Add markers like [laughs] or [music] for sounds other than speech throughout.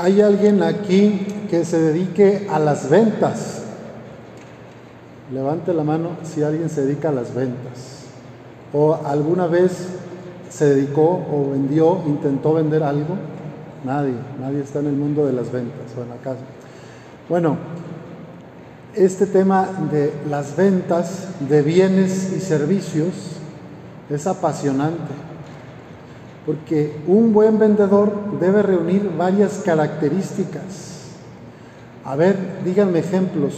¿Hay alguien aquí que se dedique a las ventas? Levante la mano si alguien se dedica a las ventas. ¿O alguna vez se dedicó o vendió, intentó vender algo? Nadie, nadie está en el mundo de las ventas o en la casa. Bueno, este tema de las ventas de bienes y servicios es apasionante, porque un buen vendedor debe reunir varias características. A ver, díganme ejemplos.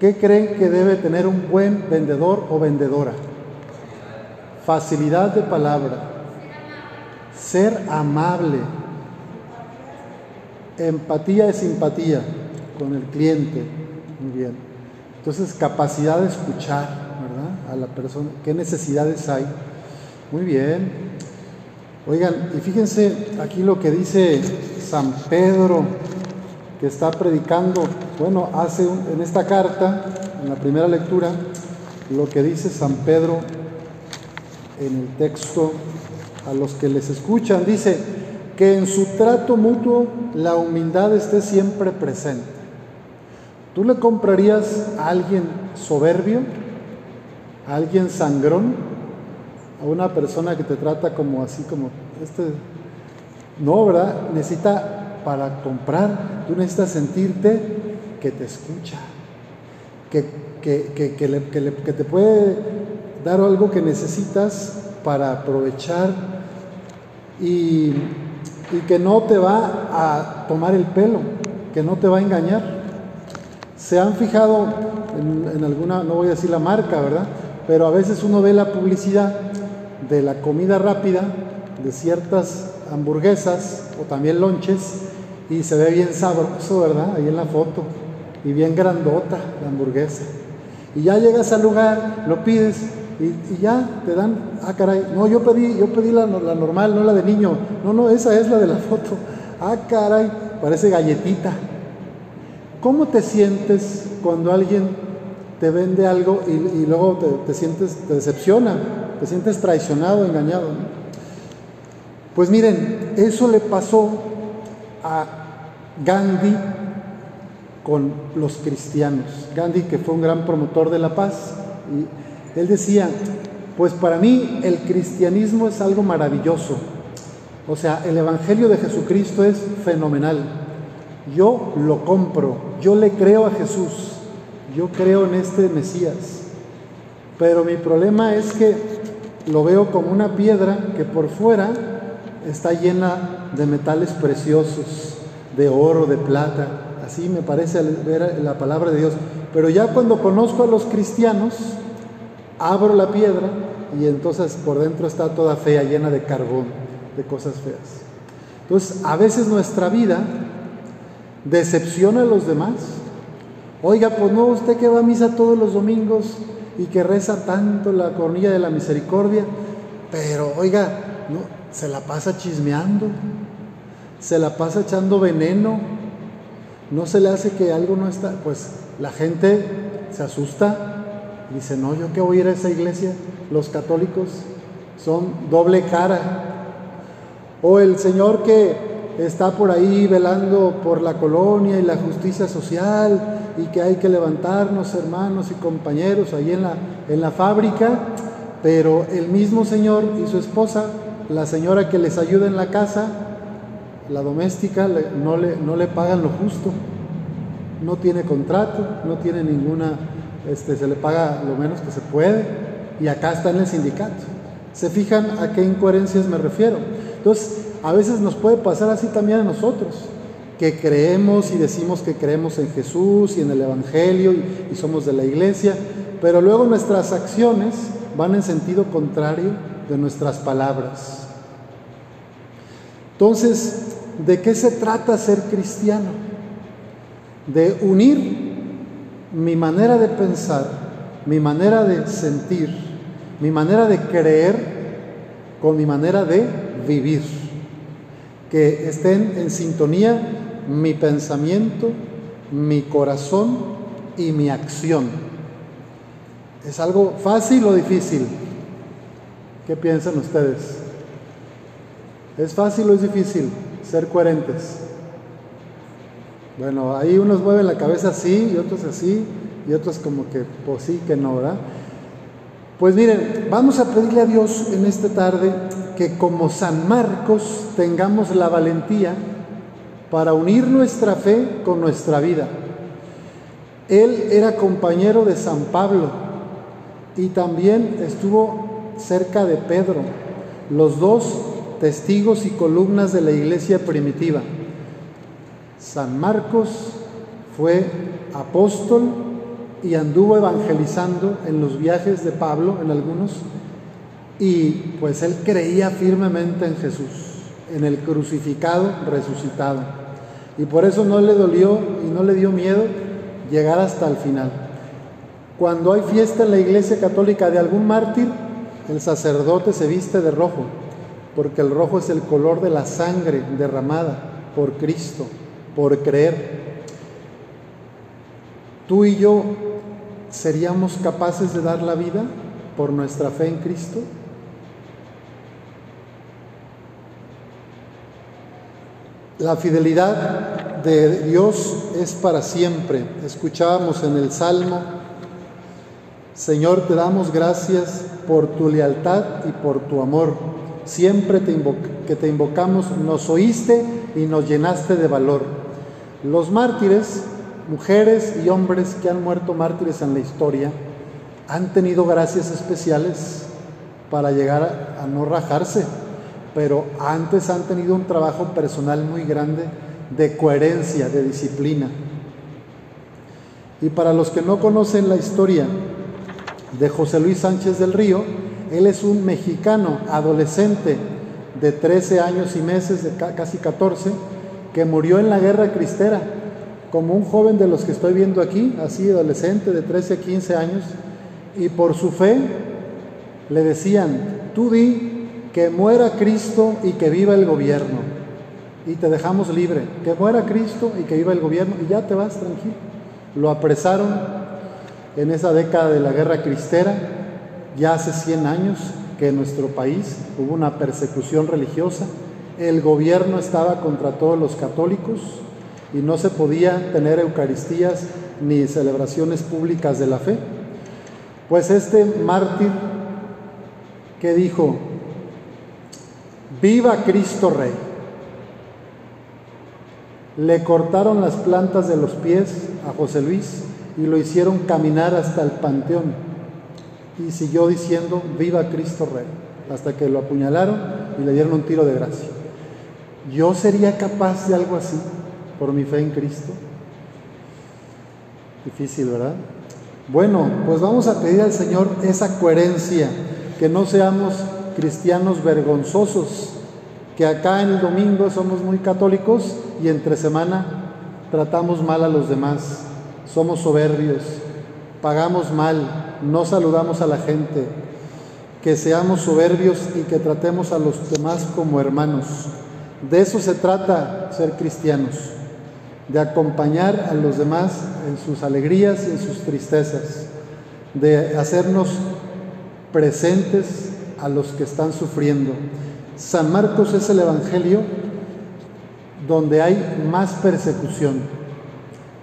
¿Qué creen que debe tener un buen vendedor o vendedora? Facilidad de palabra, ser amable, empatía y simpatía con el cliente. Muy bien. Entonces, capacidad de escuchar, ¿verdad? A la persona, qué necesidades hay. Muy bien. Oigan, y fíjense aquí lo que dice San Pedro, que está predicando, bueno, hace en esta carta, en la primera lectura, lo que dice San Pedro en el texto a los que les escuchan, dice, que en su trato mutuo la humildad esté siempre presente. ¿Tú le comprarías a alguien soberbio? ¿A alguien sangrón? ¿A una persona que te trata como así, como este? No, ¿verdad? Necesita, para comprar, tú necesitas sentirte que te escucha, que, que, que te puede dar algo que necesitas para aprovechar y y que no te va a tomar el pelo, que no te va a engañar. Se han fijado en, alguna, no voy a decir la marca, ¿verdad? Pero a veces uno ve la publicidad de la comida rápida, de ciertas hamburguesas o también lonches, y se ve bien sabroso, ¿verdad? Ahí en la foto, y bien grandota la hamburguesa. Y ya llegas al lugar, lo pides, y, ya te dan, ah, caray, no, yo pedí, yo pedí la, normal, no la de niño. No, no, esa es la de la [laughs] foto. Ah, caray, parece galletita. ¿Cómo te sientes cuando alguien te vende algo y, luego te, sientes, te decepciona, te sientes traicionado, engañado? Pues miren, eso le pasó a Gandhi con los cristianos. Gandhi, que fue un gran promotor de la paz, y él decía, pues para mí el cristianismo es algo maravilloso. O sea, el Evangelio de Jesucristo es fenomenal. Yo lo compro, yo le creo a Jesús, yo creo en este Mesías. Pero mi problema es que lo veo como una piedra que por fuera está llena de metales preciosos, de oro, de plata. Así me parece ver la palabra de Dios. Pero ya cuando conozco a los cristianos, abro la piedra y entonces por dentro está toda fea, llena de carbón, de cosas feas. Entonces, a veces nuestra vida decepciona a los demás. Oiga, pues no, usted que va a misa todos los domingos y que reza tanto la cornilla de la misericordia, pero oiga, no, se la pasa chismeando, se la pasa echando veneno, no se le hace que algo no está, pues la gente se asusta Dice, no, yo que voy a ir a esa iglesia, los católicos son doble cara. O el Señor que está por ahí velando por la colonia y la justicia social y que hay que levantarnos, hermanos y compañeros, ahí en la, en la fábrica, pero el mismo Señor y su esposa, la señora que les ayuda en la casa, la doméstica, no le, no le pagan lo justo, no tiene contrato, no tiene ninguna este, se le paga lo menos que se puede y acá está en el sindicato. ¿Se fijan a qué incoherencias me refiero? Entonces, a veces nos puede pasar así también a nosotros, que creemos y decimos que creemos en Jesús y en el Evangelio y, somos de la iglesia, pero luego nuestras acciones van en sentido contrario de nuestras palabras. Entonces, ¿de qué se trata ser cristiano? De unir mi manera de pensar, mi manera de sentir, mi manera de creer con mi manera de vivir. Que estén en sintonía mi pensamiento, mi corazón y mi acción. ¿Es algo fácil o difícil? ¿Qué piensan ustedes? ¿Es fácil o es difícil ser coherentes? Bueno, ahí unos mueven la cabeza así y otros así y otros como que pues sí, que no, ¿verdad? Pues miren, vamos a pedirle a Dios en esta tarde que como San Marcos tengamos la valentía para unir nuestra fe con nuestra vida. Él era compañero de San Pablo y también estuvo cerca de Pedro, los dos testigos y columnas de la iglesia primitiva. San Marcos fue apóstol y anduvo evangelizando en los viajes de Pablo, en algunos, y pues él creía firmemente en Jesús, en el crucificado, resucitado. Y por eso no le dolió y no le dio miedo llegar hasta el final. Cuando hay fiesta en la iglesia católica de algún mártir, el sacerdote se viste de rojo, porque el rojo es el color de la sangre derramada por Cristo, por creer. Tú y yo seríamos capaces de dar la vida por nuestra fe en Cristo. La fidelidad de Dios es para siempre. Escuchábamos en el Salmo, Señor, te damos gracias por tu lealtad y por tu amor. Siempre que te invocamos nos oíste y nos llenaste de valor. Los mártires, mujeres y hombres que han muerto mártires en la historia, han tenido gracias especiales para llegar a no rajarse pero antes han tenido un trabajo personal muy grande de coherencia, de disciplina. Y para los que no conocen la historia de José Luis Sánchez del Río, él es un mexicano adolescente de 13 años y meses, de casi 14, que murió en la guerra cristera, como un joven de los que estoy viendo aquí, así adolescente de 13 a 15 años, y por su fe le decían, tú di que muera Cristo y que viva el gobierno. Y te dejamos libre. Que muera Cristo y que viva el gobierno y ya te vas tranquilo. Lo apresaron en esa década de la guerra cristera, ya hace 100 años que en nuestro país hubo una persecución religiosa. El gobierno estaba contra todos los católicos y no se podía tener eucaristías ni celebraciones públicas de la fe. Pues este mártir que dijo, Viva Cristo Rey. Le cortaron las plantas de los pies a José Luis y lo hicieron caminar hasta el panteón. Y siguió diciendo, viva Cristo Rey, hasta que lo apuñalaron y le dieron un tiro de gracia. ¿Yo sería capaz de algo así por mi fe en Cristo? Difícil, ¿verdad? Bueno, pues vamos a pedir al Señor esa coherencia, que no seamos cristianos vergonzosos, que acá en el domingo somos muy católicos y entre semana tratamos mal a los demás, somos soberbios, pagamos mal, no saludamos a la gente, que seamos soberbios y que tratemos a los demás como hermanos. De eso se trata ser cristianos, de acompañar a los demás en sus alegrías y en sus tristezas, de hacernos presentes a los que están sufriendo. San Marcos es el Evangelio donde hay más persecución.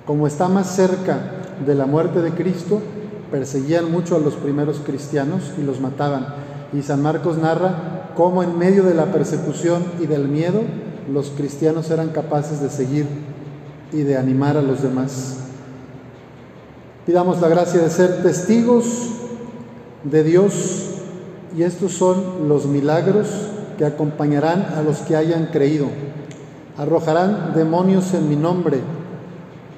Como está más cerca de la muerte de Cristo, perseguían mucho a los primeros cristianos y los mataban. Y San Marcos narra cómo en medio de la persecución y del miedo los cristianos eran capaces de seguir y de animar a los demás. Pidamos la gracia de ser testigos de Dios y estos son los milagros que acompañarán a los que hayan creído. Arrojarán demonios en mi nombre,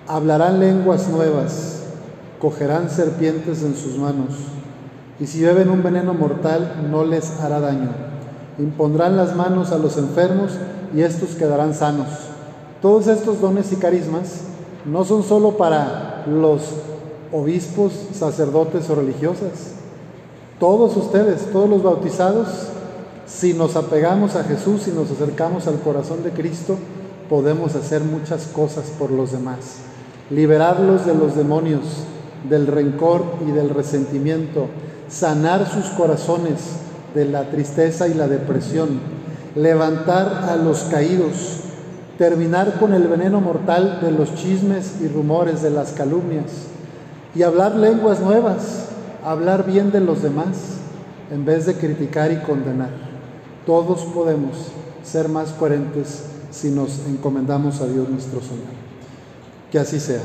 hablarán lenguas nuevas, cogerán serpientes en sus manos, y si beben un veneno mortal no les hará daño. Impondrán las manos a los enfermos y estos quedarán sanos. Todos estos dones y carismas no son solo para los obispos, sacerdotes o religiosas, todos ustedes, todos los bautizados, si nos apegamos a Jesús y nos acercamos al corazón de Cristo, podemos hacer muchas cosas por los demás. Liberarlos de los demonios, del rencor y del resentimiento, sanar sus corazones de la tristeza y la depresión, levantar a los caídos, terminar con el veneno mortal de los chismes y rumores, de las calumnias, y hablar lenguas nuevas, hablar bien de los demás, en vez de criticar y condenar. Todos podemos ser más coherentes si nos encomendamos a Dios nuestro Señor. Que así sea.